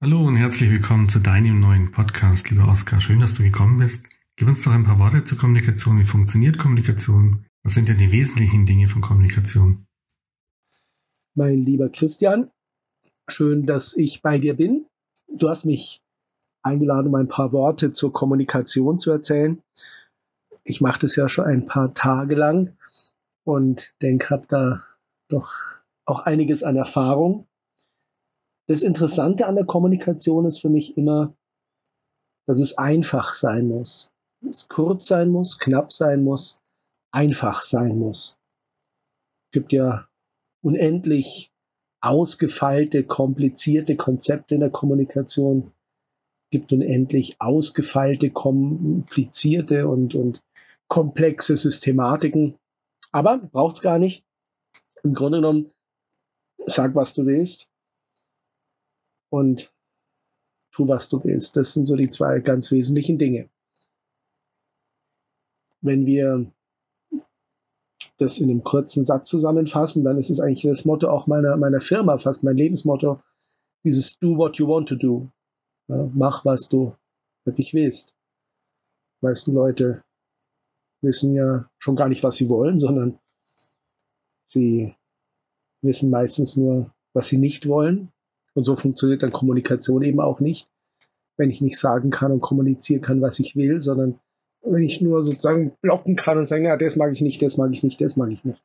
Hallo und herzlich willkommen zu deinem neuen Podcast, lieber Oskar. Schön, dass du gekommen bist. Gib uns doch ein paar Worte zur Kommunikation. Wie funktioniert Kommunikation? Was sind denn die wesentlichen Dinge von Kommunikation? Mein lieber Christian, schön, dass ich bei dir bin. Du hast mich eingeladen, um ein paar Worte zur Kommunikation zu erzählen. Ich mache das ja schon ein paar Tage lang und denke, habe da doch auch einiges an Erfahrung das Interessante an der Kommunikation ist für mich immer, dass es einfach sein muss. Es kurz sein muss, knapp sein muss, einfach sein muss. Es gibt ja unendlich ausgefeilte, komplizierte Konzepte in der Kommunikation. Es gibt unendlich ausgefeilte, komplizierte und, und komplexe Systematiken. Aber braucht es gar nicht. Im Grunde genommen, sag, was du willst und tu, was du willst. Das sind so die zwei ganz wesentlichen Dinge. Wenn wir das in einem kurzen Satz zusammenfassen, dann ist es eigentlich das Motto auch meiner, meiner Firma, fast mein Lebensmotto, dieses Do what you want to do. Ja, mach, was du wirklich willst. Die meisten Leute wissen ja schon gar nicht, was sie wollen, sondern sie wissen meistens nur, was sie nicht wollen und so funktioniert dann Kommunikation eben auch nicht, wenn ich nicht sagen kann und kommunizieren kann, was ich will, sondern wenn ich nur sozusagen blocken kann und sagen, ja, das mag ich nicht, das mag ich nicht, das mag ich nicht.